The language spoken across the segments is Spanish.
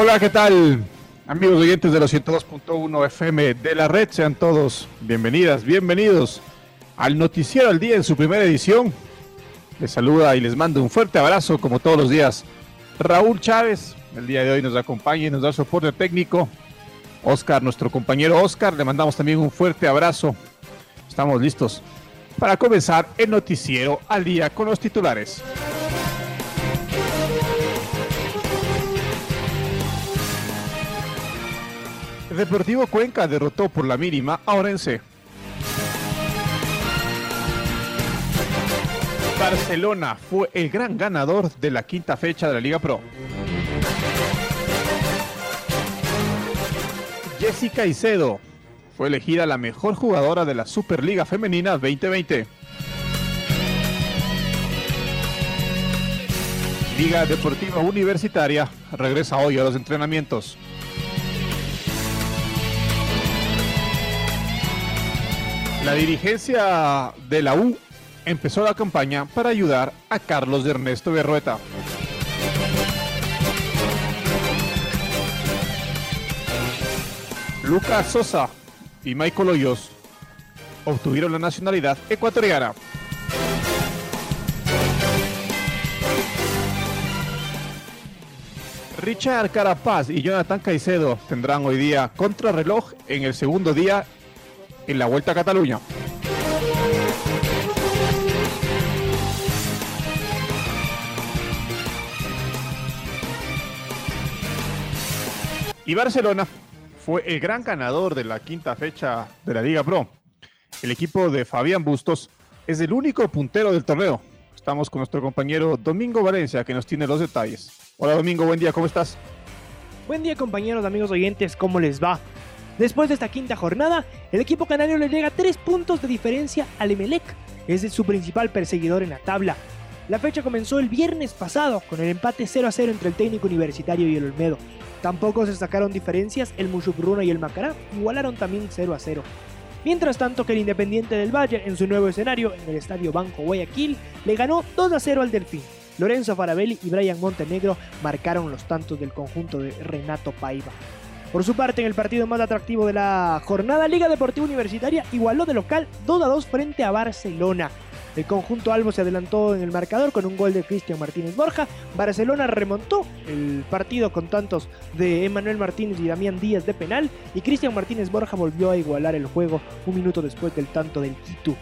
Hola, ¿qué tal? Amigos oyentes de los 102.1 FM de la red, sean todos bienvenidas, bienvenidos al Noticiero al Día en su primera edición. Les saluda y les mando un fuerte abrazo, como todos los días, Raúl Chávez. El día de hoy nos acompaña y nos da soporte técnico. Oscar, nuestro compañero Oscar, le mandamos también un fuerte abrazo. Estamos listos para comenzar el Noticiero al Día con los titulares. Deportivo Cuenca derrotó por la mínima a Orense. Barcelona fue el gran ganador de la quinta fecha de la Liga Pro. Jessica Icedo fue elegida la mejor jugadora de la Superliga Femenina 2020. Liga Deportiva Universitaria regresa hoy a los entrenamientos. La dirigencia de la U empezó la campaña para ayudar a Carlos Ernesto Berrueta. Lucas Sosa y Michael Hoyos obtuvieron la nacionalidad ecuatoriana. Richard Carapaz y Jonathan Caicedo tendrán hoy día contrarreloj en el segundo día en la Vuelta a Cataluña. Y Barcelona fue el gran ganador de la quinta fecha de la Liga Pro. El equipo de Fabián Bustos es el único puntero del torneo. Estamos con nuestro compañero Domingo Valencia que nos tiene los detalles. Hola Domingo, buen día, ¿cómo estás? Buen día compañeros, amigos oyentes, ¿cómo les va? Después de esta quinta jornada, el equipo canario le llega 3 puntos de diferencia al Emelec, es su principal perseguidor en la tabla. La fecha comenzó el viernes pasado con el empate 0 a 0 entre el técnico universitario y el Olmedo. Tampoco se sacaron diferencias, el Mushukruna y el Macará igualaron también 0 a 0. Mientras tanto que el Independiente del Valle en su nuevo escenario, en el Estadio Banco Guayaquil, le ganó 2 a 0 al Delfín. Lorenzo Farabelli y Brian Montenegro marcaron los tantos del conjunto de Renato Paiva. Por su parte, en el partido más atractivo de la jornada, Liga Deportiva Universitaria igualó de local 2 a 2 frente a Barcelona. El conjunto Albo se adelantó en el marcador con un gol de Cristian Martínez Borja. Barcelona remontó el partido con tantos de Emanuel Martínez y Damián Díaz de penal. Y Cristian Martínez Borja volvió a igualar el juego un minuto después del tanto del Quito.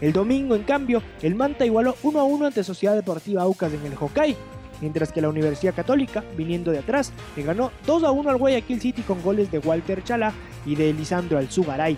El domingo, en cambio, el Manta igualó 1 a 1 ante Sociedad Deportiva Aucas en el Hokkaido mientras que la Universidad Católica, viniendo de atrás, le ganó 2 a 1 al Guayaquil City con goles de Walter Chala y de Lisandro Alzugaray.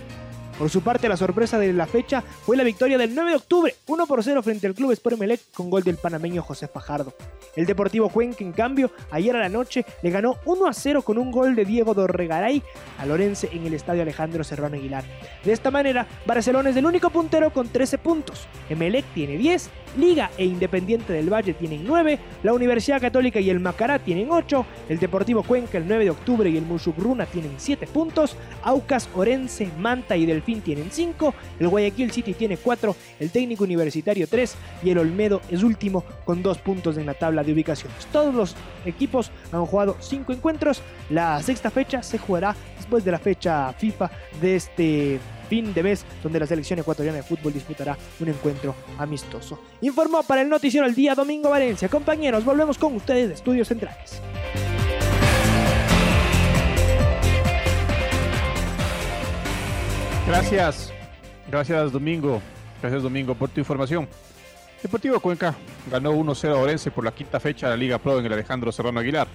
Por su parte, la sorpresa de la fecha fue la victoria del 9 de octubre, 1 por 0 frente al Club Sport Melec con gol del panameño José Fajardo. El Deportivo Cuenca, en cambio, ayer a la noche le ganó 1 a 0 con un gol de Diego Dorregaray a Lorense en el estadio Alejandro Serrano Aguilar. De esta manera, Barcelona es el único puntero con 13 puntos. Emelec tiene 10, Liga e Independiente del Valle tienen 9, la Universidad Católica y el Macará tienen 8, el Deportivo Cuenca el 9 de octubre y el Mushugruna tienen 7 puntos, Aucas, Orense, Manta y Delfín tienen 5, el Guayaquil City tiene 4, el Técnico Universitario 3 y el Olmedo es último con 2 puntos en la tabla de ubicaciones. Todos los equipos han jugado 5 encuentros, la sexta fecha se jugará después de la fecha FIFA de este fin de mes, donde la selección ecuatoriana de fútbol disputará un encuentro amistoso. Informó para el noticiero el día Domingo Valencia. Compañeros, volvemos con ustedes de Estudios Centrales. Gracias, gracias Domingo, gracias Domingo por tu información. Deportivo Cuenca ganó 1-0 a Orense por la quinta fecha de la Liga Pro en el Alejandro Serrano Aguilar.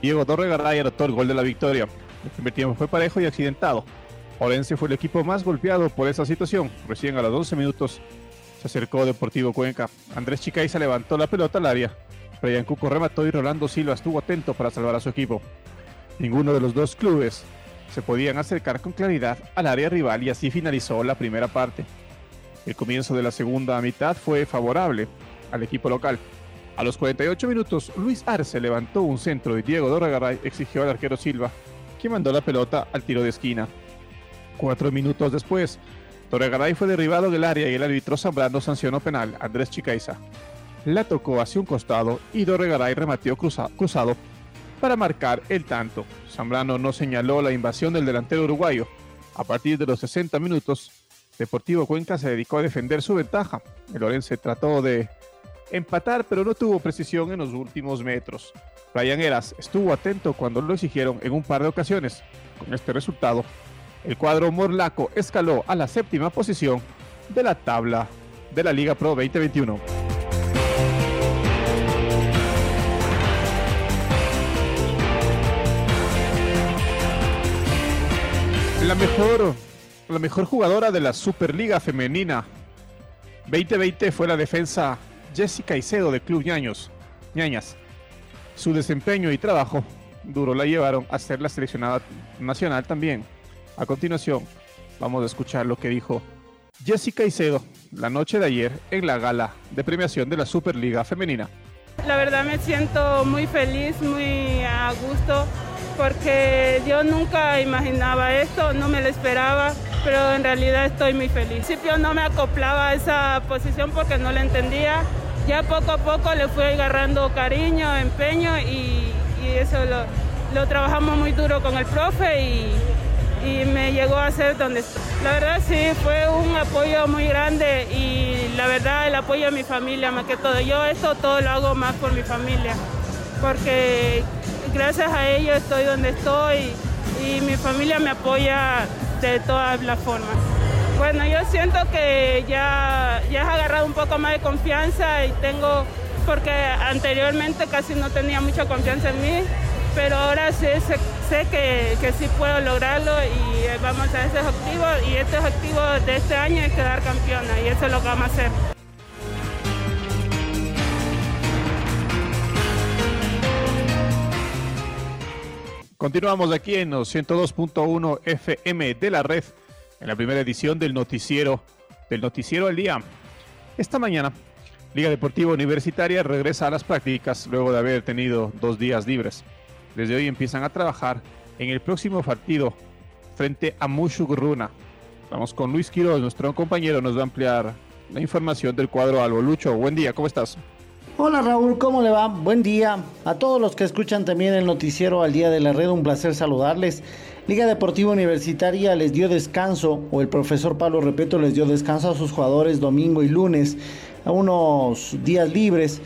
Diego Torregaray anotó el gol de la victoria. El primer tiempo fue parejo y accidentado. Orense fue el equipo más golpeado por esa situación. Recién a los 12 minutos se acercó Deportivo Cuenca. Andrés Chicaiza levantó la pelota al área. Brian Cuco remató y Rolando Silva estuvo atento para salvar a su equipo. Ninguno de los dos clubes se podían acercar con claridad al área rival y así finalizó la primera parte. El comienzo de la segunda mitad fue favorable al equipo local. A los 48 minutos, Luis Arce levantó un centro y Diego Doragaray exigió al arquero Silva, que mandó la pelota al tiro de esquina. Cuatro minutos después, Doragaray fue derribado del área y el árbitro Zambrano sancionó penal Andrés Chicaiza. La tocó hacia un costado y Dorregaray remateó cruzado para marcar el tanto. Zambrano no señaló la invasión del delantero uruguayo. A partir de los 60 minutos, Deportivo Cuenca se dedicó a defender su ventaja. El Orense trató de empatar, pero no tuvo precisión en los últimos metros. Brian Eras estuvo atento cuando lo exigieron en un par de ocasiones. Con este resultado, el cuadro morlaco escaló a la séptima posición de la tabla de la Liga Pro 2021. Mejor, la mejor jugadora de la Superliga Femenina 2020 fue la defensa Jessica Icedo de Club Ñaños, Ñañas. Su desempeño y trabajo duro la llevaron a ser la seleccionada nacional también. A continuación, vamos a escuchar lo que dijo Jessica Icedo la noche de ayer en la gala de premiación de la Superliga Femenina. La verdad me siento muy feliz, muy a gusto, porque yo nunca imaginaba esto, no me lo esperaba, pero en realidad estoy muy feliz. Al principio no me acoplaba a esa posición porque no la entendía. Ya poco a poco le fui agarrando cariño, empeño y, eso lo, trabajamos muy duro con el profe y, y me llegó a ser donde estoy. La verdad sí, fue un apoyo muy grande y la verdad el apoyo de mi familia más que todo. Yo esto todo lo hago más por mi familia, porque gracias a ellos estoy donde estoy y mi familia me apoya de todas las formas. Bueno, yo siento que ya, ya he agarrado un poco más de confianza y tengo, porque anteriormente casi no tenía mucha confianza en mí, pero ahora sí sé, que, que, sí puedo lograrlo y vamos a ese objetivo y este objetivo de este año es quedar campeona y eso es lo que vamos a hacer. Continuamos aquí en los 102.1 FM de la red en la primera edición del noticiero del noticiero del día. Esta mañana Liga Deportiva Universitaria regresa a las prácticas luego de haber tenido dos días libres. Desde hoy empiezan a trabajar en el próximo partido frente a Mushuguruna. Vamos con Luis Quiroz, nuestro compañero, nos va a ampliar la información del cuadro Albo. Lucho, buen día, ¿cómo estás? Hola Raúl, ¿cómo le va? Buen día. A todos los que escuchan también el noticiero al día de la red, un placer saludarles. Liga Deportiva Universitaria les dio descanso, o el profesor Pablo Repeto les dio descanso a sus jugadores domingo y lunes, a unos días libres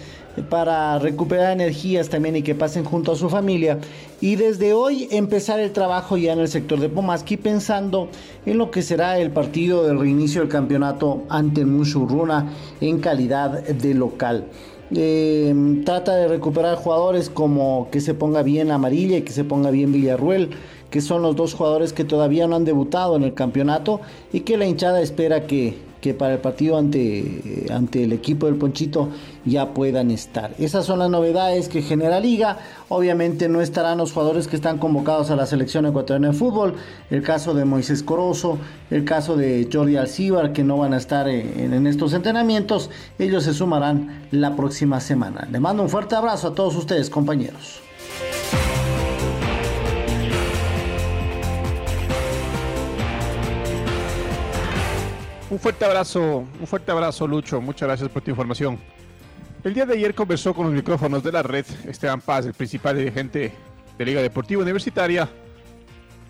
para recuperar energías también y que pasen junto a su familia. Y desde hoy empezar el trabajo ya en el sector de Pomaski pensando en lo que será el partido del reinicio del campeonato ante Mushuruna en calidad de local. Eh, trata de recuperar jugadores como que se ponga bien Amarilla y que se ponga bien Villarruel, que son los dos jugadores que todavía no han debutado en el campeonato y que la hinchada espera que, que para el partido ante, ante el equipo del Ponchito ya puedan estar. Esas son las novedades que genera Liga. Obviamente no estarán los jugadores que están convocados a la selección ecuatoriana de fútbol. El caso de Moisés Corozo, el caso de Jordi Alcíbar, que no van a estar en, en estos entrenamientos. Ellos se sumarán la próxima semana. Le mando un fuerte abrazo a todos ustedes, compañeros. Un fuerte abrazo, un fuerte abrazo Lucho, muchas gracias por tu información. El día de ayer conversó con los micrófonos de la red Esteban Paz, el principal dirigente de Liga Deportiva Universitaria.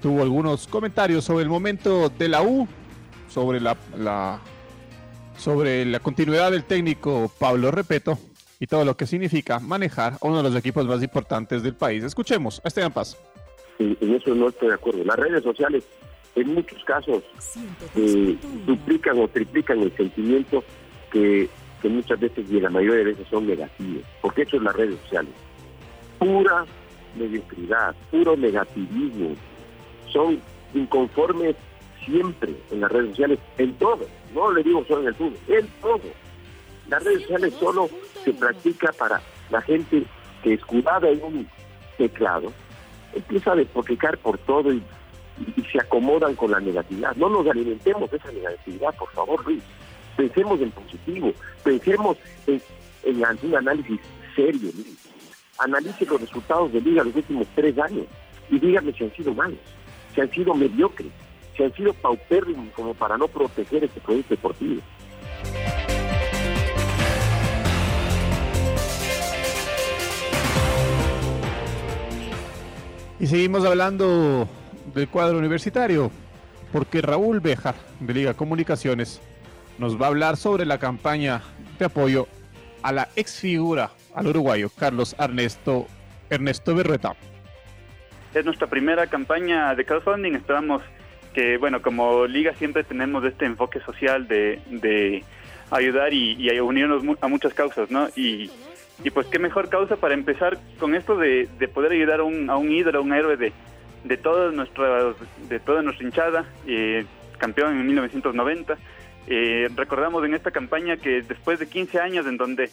Tuvo algunos comentarios sobre el momento de la U, sobre la, la sobre la continuidad del técnico Pablo Repeto y todo lo que significa manejar uno de los equipos más importantes del país. Escuchemos a Esteban Paz. en eso no estoy de acuerdo. Las redes sociales en muchos casos eh, duplican o triplican el sentimiento que, que muchas veces y la mayoría de veces son negativos, porque eso es las redes sociales. Pura mediocridad, puro negativismo. Son inconformes siempre en las redes sociales, en todo. No le digo solo en el fútbol, en todo. Las redes sociales solo se practica para la gente que escudada en un teclado empieza a despotricar por todo y, y, se acomodan con la negatividad. No nos alimentemos de esa negatividad, por favor, Luis. Pensemos en positivo, pensemos en, en algún análisis serio, Luis. Analice los resultados de Liga los últimos tres años y dígame si han sido malos, si han sido mediocres, si han sido paupérrimos como para no proteger este proyecto deportivo. Y seguimos hablando del cuadro universitario, porque Raúl Bejar, de Liga Comunicaciones, nos va a hablar sobre la campaña de apoyo a la ex figura, al uruguayo Carlos Ernesto, Ernesto Berrueta. Es nuestra primera campaña de crowdfunding. Esperamos que, bueno, como liga siempre tenemos este enfoque social de, ayudar y, unirnos a muchas causas, ¿no? Y, y, pues qué mejor causa para empezar con esto de, de poder ayudar a un, a un ídolo, a un héroe de, de, toda, nuestra, de toda nuestra hinchada, eh, campeón en 1990. Eh, recordamos en esta campaña que después de 15 años en donde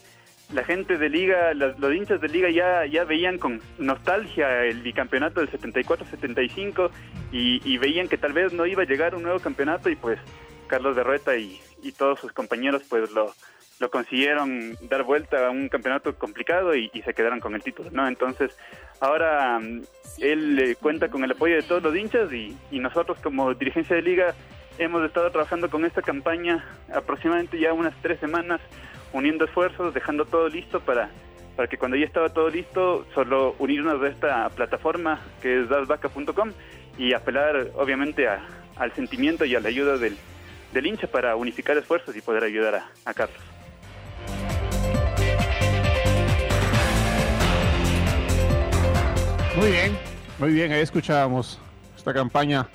la gente de liga, los, los, hinchas de liga ya, ya veían con nostalgia el bicampeonato del 74-75 y, y, veían que tal vez no iba a llegar un nuevo campeonato y pues Carlos Berrueta y, y todos sus compañeros pues lo, lo consiguieron dar vuelta a un campeonato complicado y, se quedaron con el título, ¿no? Entonces ahora um, él eh, cuenta con el apoyo de todos los hinchas y, y nosotros como dirigencia de liga hemos estado trabajando con esta campaña aproximadamente ya unas tres semanas uniendo esfuerzos, dejando todo listo para, para que cuando ya estaba todo listo, solo unirnos a esta plataforma que es dasvaca.com y apelar obviamente a, al sentimiento y a la ayuda del, del hincha para unificar esfuerzos y poder ayudar a Carlos. Muy bien, muy bien, ahí escuchábamos esta campaña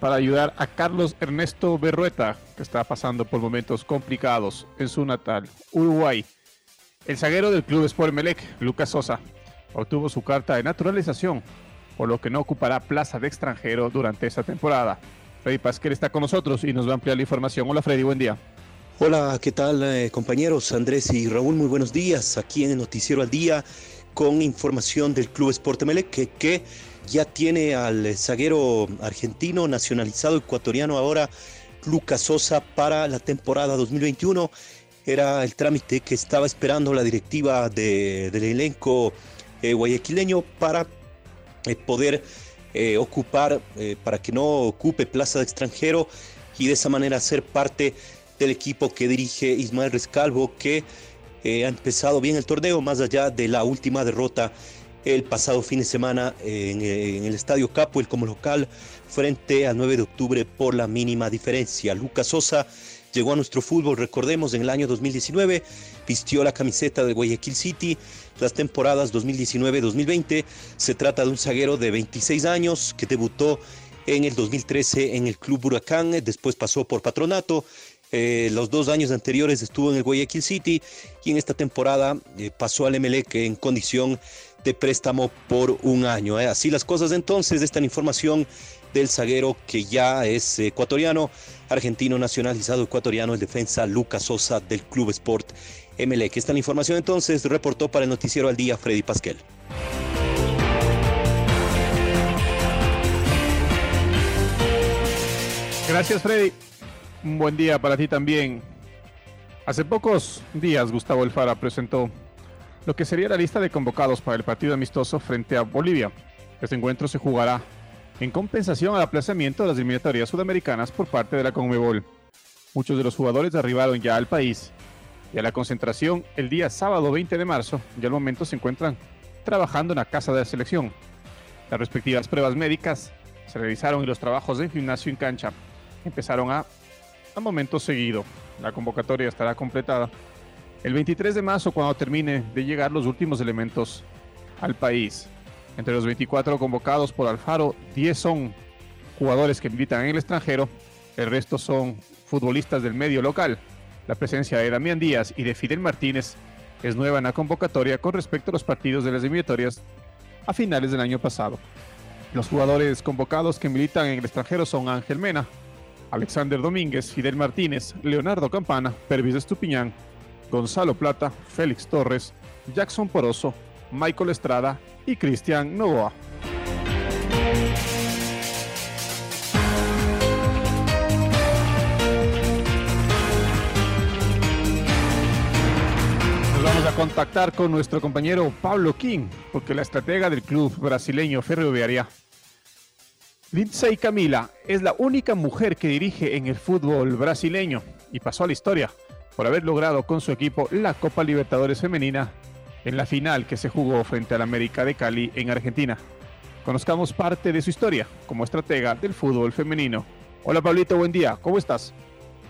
para ayudar a Carlos Ernesto Berrueta, que está pasando por momentos complicados en su natal Uruguay. El zaguero del club Sport Melec, Lucas Sosa, obtuvo su carta de naturalización, por lo que no ocupará plaza de extranjero durante esta temporada. Freddy Pasquel está con nosotros y nos va a ampliar la información. Hola Freddy, buen día. Hola, ¿qué tal eh, compañeros? Andrés y Raúl, muy buenos días. Aquí en el Noticiero al Día con información del Club Sport Melec que, que ya tiene al zaguero argentino nacionalizado ecuatoriano ahora Lucas Sosa para la temporada 2021. Era el trámite que estaba esperando la directiva de, del elenco eh, guayaquileño para eh, poder eh, ocupar, para que no ocupe plaza de extranjero y de esa manera ser parte del equipo que dirige Ismael Rescalvo, que ha empezado bien el torneo, más allá de la última derrota el pasado fin de semana en, en, el Estadio Capuel como local frente al 9 de octubre por la mínima diferencia. Lucas Sosa llegó a nuestro fútbol, recordemos, en el año 2019, vistió la camiseta de Guayaquil City las temporadas 2019-2020. Se trata de un zaguero de 26 años que debutó en el 2013 en el Club Huracán, después pasó por Patronato, eh, los dos años anteriores estuvo en el Guayaquil City y en esta temporada eh, pasó al MLEC en condición de préstamo por un año. ¿eh? Así las cosas entonces, esta información del zaguero que ya es ecuatoriano, argentino nacionalizado ecuatoriano, el defensa Lucas Sosa del Club Sport MLEC. Esta es la información entonces, reportó para el Noticiero al Día Freddy Pasquel. Gracias Freddy. Un buen día para ti también. Hace pocos días Gustavo Elfara presentó lo que sería la lista de convocados para el partido amistoso frente a Bolivia. Este encuentro se jugará en compensación al aplazamiento de las eliminatorias sudamericanas por parte de la Conmebol. Muchos de los jugadores arribaron ya al país y a la concentración el día sábado 20 de marzo y al momento se encuentran trabajando en la casa de la selección. Las respectivas pruebas médicas se realizaron y los trabajos de gimnasio en cancha empezaron a, a momento seguido. La convocatoria estará completada el 23 de marzo cuando termine de llegar los últimos elementos al país. Entre los 24 convocados por Alfaro, 10 son jugadores que militan en el extranjero, el resto son futbolistas del medio local. La presencia de Damián Díaz y de Fidel Martínez es nueva en la convocatoria con respecto a los partidos de las eliminatorias a finales del año pasado. Los jugadores convocados que militan en el extranjero son Ángel Mena, Alexander Domínguez, Fidel Martínez, Leonardo Campana, Pervis Estupiñán, Gonzalo Plata, Félix Torres, Jackson Poroso, Michael Estrada y Cristian Novoa. Vamos a contactar con nuestro compañero Pablo King, porque la estratega del club brasileño Ferroviaria, Lindsay Camila, es la única mujer que dirige en el fútbol brasileño y pasó a la historia por haber logrado con su equipo la Copa Libertadores Femenina en la final que se jugó frente al América de Cali en Argentina. Conozcamos parte de su historia como estratega del fútbol femenino. Hola Pablito, buen día, ¿cómo estás?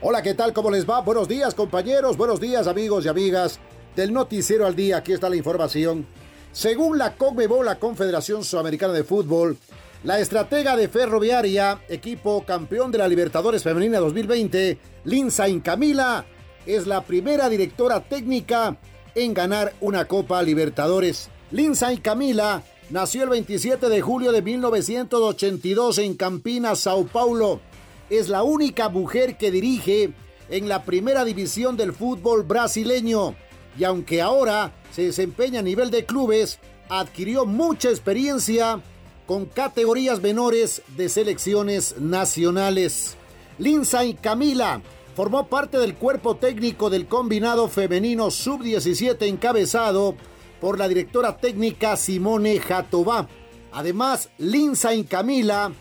Hola, ¿qué tal? ¿Cómo les va? Buenos días, compañeros. Buenos días, amigos y amigas del Noticiero al Día. Aquí está la información. Según la CONMEBOL, la Confederación Sudamericana de Fútbol, la estratega de Ferroviaria, equipo campeón de la Libertadores Femenina 2020, Lindsay Camila, es la primera directora técnica en ganar una Copa Libertadores. Lindsay Camila nació el 27 de julio de 1982 en Campinas, Sao Paulo. Es la única mujer que dirige en la primera división del fútbol brasileño y aunque ahora se desempeña a nivel de clubes, adquirió mucha experiencia con categorías menores de selecciones nacionales. Lindsay Camila formó parte del cuerpo técnico del combinado femenino sub-17 encabezado por la directora técnica Simone Jatobá. Además, Lindsay Camila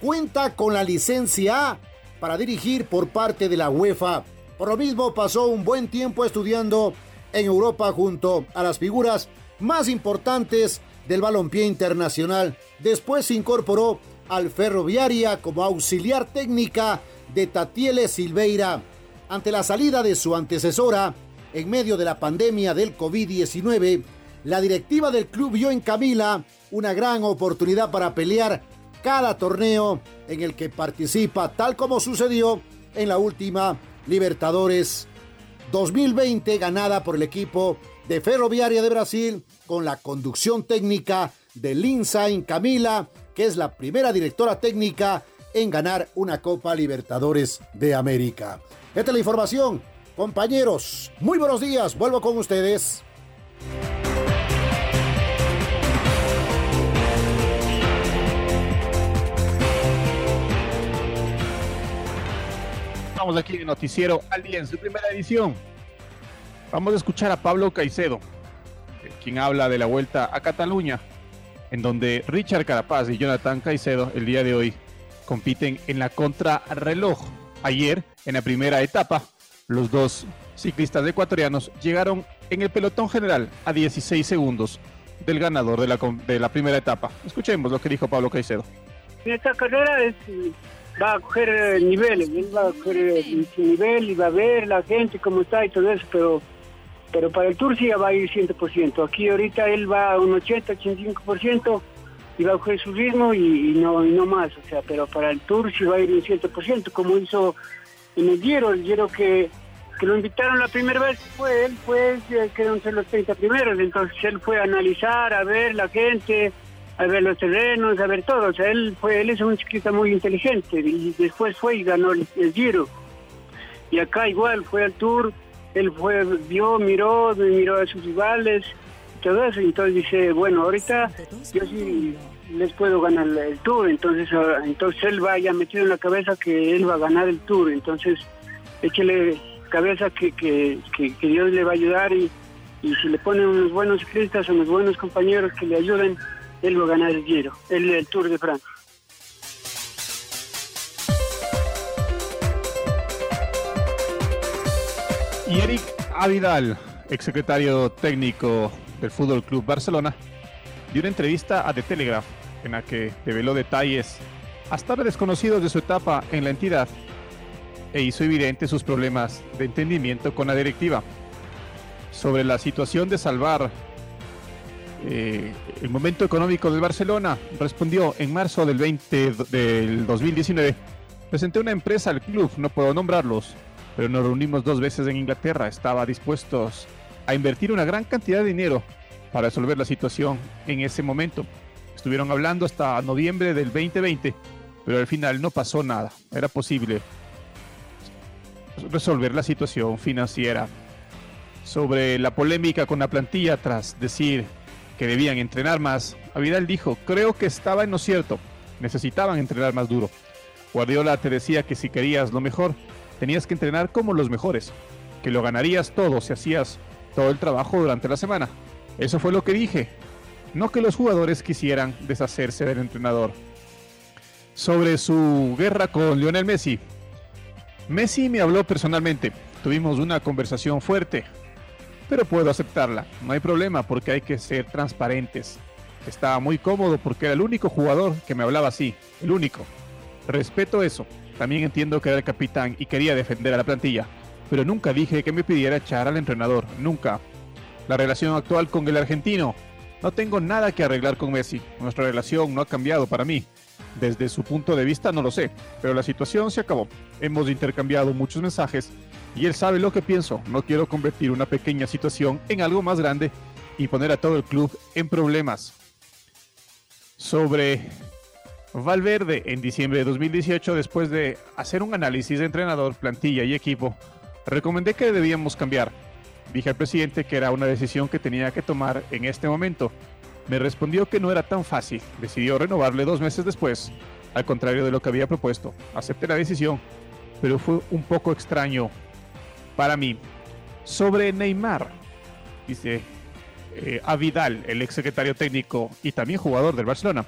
cuenta con la licencia A para dirigir por parte de la UEFA. Por lo mismo, pasó un buen tiempo estudiando en Europa junto a las figuras más importantes del balompié internacional. Después se incorporó al Ferroviaria como auxiliar técnica de Tatiele Silveira. Ante la salida de su antecesora, en medio de la pandemia del COVID-19, la directiva del club vio en Camila una gran oportunidad para pelear cada torneo en el que participa, tal como sucedió en la última Libertadores 2020 ganada por el equipo de Ferroviaria de Brasil con la conducción técnica de Lindsay Camila, que es la primera directora técnica en ganar una Copa Libertadores de América. Esta es la información. Compañeros, muy buenos días. Vuelvo con ustedes. Estamos aquí en Noticiero al Día en su primera edición. Vamos a escuchar a Pablo Caicedo, quien habla de la vuelta a Cataluña, en donde Richard Carapaz y Jonathan Caicedo el día de hoy compiten en la contrarreloj. Ayer, en la primera etapa, los dos ciclistas ecuatorianos llegaron en el pelotón general a 16 segundos del ganador de la, de la primera etapa. Escuchemos lo que dijo Pablo Caicedo. Esta carrera va a coger niveles, él va a coger su nivel y va a ver la gente cómo está y todo eso, pero pero para el Tour sí va a ir 100%. Aquí ahorita él va a un 80-85% y va a coger su ritmo y, no, y no más, o sea, pero para el Tour sí va a ir un 100%, como hizo en el Giro, el Giro que, que lo invitaron la primera vez fue él, fue, quedó entre los 30 primeros, entonces él fue a analizar, a ver la gente, a ver los terrenos, a ver todo, o sea, él fue, él es un ciclista muy inteligente y después fue y ganó el Giro. Y acá igual fue al Tour, él fue, vio, miró, miró a sus rivales, todo eso, entonces dice, bueno, ahorita yo sí les puedo ganar el tour, entonces entonces él va ya metido en la cabeza que él va a ganar el tour, entonces échele cabeza que, que, que, Dios le va a ayudar y, y si le ponen unos buenos ciclistas, unos buenos compañeros que le ayuden, él va a ganar el Giro, el, el Tour de Francia. Y Eric Avidal, exsecretario técnico del Fútbol Club Barcelona, dio una entrevista a The Telegraph en la que reveló detalles hasta ahora desconocidos de su etapa en la entidad e hizo evidente sus problemas de entendimiento con la directiva. Sobre la situación de salvar eh, el momento económico del Barcelona, respondió en marzo del 20 del 2019. Presenté una empresa al club, no puedo nombrarlos, pero nos reunimos dos veces en Inglaterra. Estaba dispuestos a invertir una gran cantidad de dinero para resolver la situación en ese momento. Estuvieron hablando hasta noviembre del 2020, pero al final no pasó nada. Era posible resolver la situación financiera. Sobre la polémica con la plantilla tras decir que debían entrenar más, Avidal dijo, creo que estaba en lo cierto, necesitaban entrenar más duro. Guardiola te decía que si querías lo mejor, tenías que entrenar como los mejores, que lo ganarías todo si hacías todo el trabajo durante la semana. Eso fue lo que dije, no que los jugadores quisieran deshacerse del entrenador. Sobre su guerra con Lionel Messi, Messi me habló personalmente, tuvimos una conversación fuerte, pero puedo aceptarla, no hay problema porque hay que ser transparentes. Estaba muy cómodo porque era el único jugador que me hablaba así, el único. Respeto eso, también entiendo que era el capitán y quería defender a la plantilla, pero nunca dije que me pidiera echar al entrenador, nunca. La relación actual con el argentino, no tengo nada que arreglar con Messi, nuestra relación no ha cambiado para mí. Desde su punto de vista no lo sé, pero la situación se acabó. Hemos intercambiado muchos mensajes y él sabe lo que pienso. No quiero convertir una pequeña situación en algo más grande y poner a todo el club en problemas. Sobre Valverde en diciembre de 2018, después de hacer un análisis de entrenador, plantilla y equipo, recomendé que debíamos cambiar. Dije al presidente que era una decisión que tenía que tomar en este momento me respondió que no era tan fácil. Decidió renovarle dos meses después, al contrario de lo que había propuesto. Acepté la decisión, pero fue un poco extraño para mí. Sobre Neymar, dice eh, a Vidal, el ex secretario técnico y también jugador del Barcelona.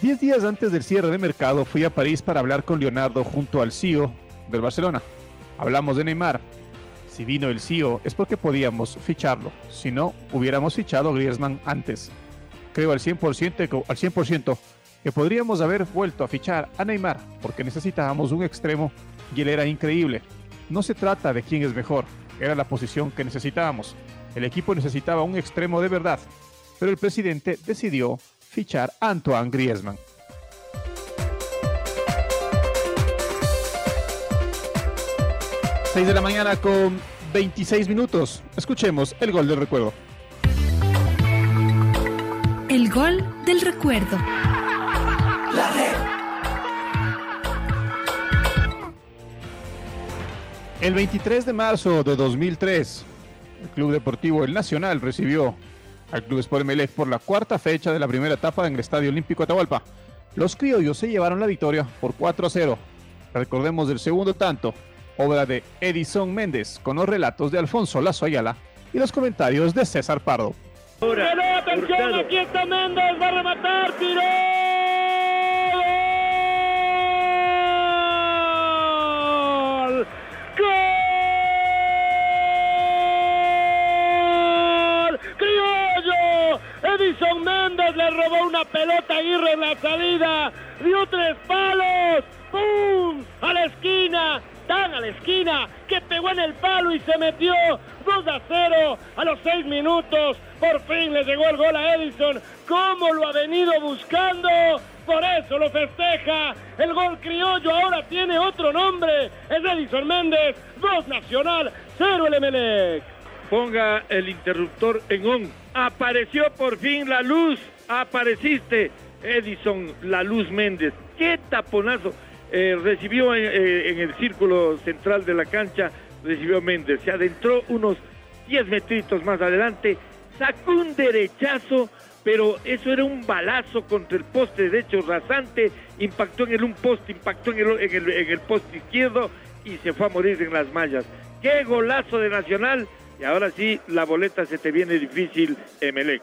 Diez días antes del cierre de mercado fui a París para hablar con Leonardo junto al CEO del Barcelona. Hablamos de Neymar. Si vino el CEO es porque podíamos ficharlo. Si no, hubiéramos fichado a Griezmann antes creo al 100%, al 100% que podríamos haber vuelto a fichar a Neymar porque necesitábamos un extremo y él era increíble. No se trata de quién es mejor, era la posición que necesitábamos. El equipo necesitaba un extremo de verdad, pero el presidente decidió fichar a Antoine Griezmann. Seis de la mañana con 26 minutos. Escuchemos el gol del recuerdo. El gol del recuerdo. La red. El 23 de marzo de 2003, el Club Deportivo El Nacional recibió al Club Sport Emelec por la cuarta fecha de la primera etapa en el Estadio Olímpico Atahualpa. Los criollos se llevaron la victoria por 4 a 0. Recordemos del segundo tanto, obra de Edison Méndez, con los relatos de Alfonso Lazo Ayala y los comentarios de César Pardo. Ahora, atención, aquí está Méndez, va a rematar, tiró. Robó una pelota a Aguirre en la salida, dio tres palos, ¡pum! A la esquina, tan a la esquina que pegó en el palo y se metió 2 a 0 a los 6 minutos. Por fin le llegó el gol a Edison. ¿Cómo lo ha venido buscando? Por eso lo festeja. El gol criollo ahora tiene otro nombre. Es Edison Méndez. 2 Nacional, 0 el Emelec. Ponga el interruptor en on. Apareció por fin la luz. Apareciste, Edison La Luz Méndez. ¡Qué taponazo! Eh, recibió eh, en, el círculo central de la cancha, recibió Méndez, se adentró unos 10 metritos más adelante, sacó un derechazo, pero eso era un balazo contra el poste derecho rasante, impactó en el un poste, impactó en el, en el, poste izquierdo y se fue a morir en las mallas. ¡Qué golazo de Nacional! Y ahora sí, la boleta se te viene difícil, Emelec.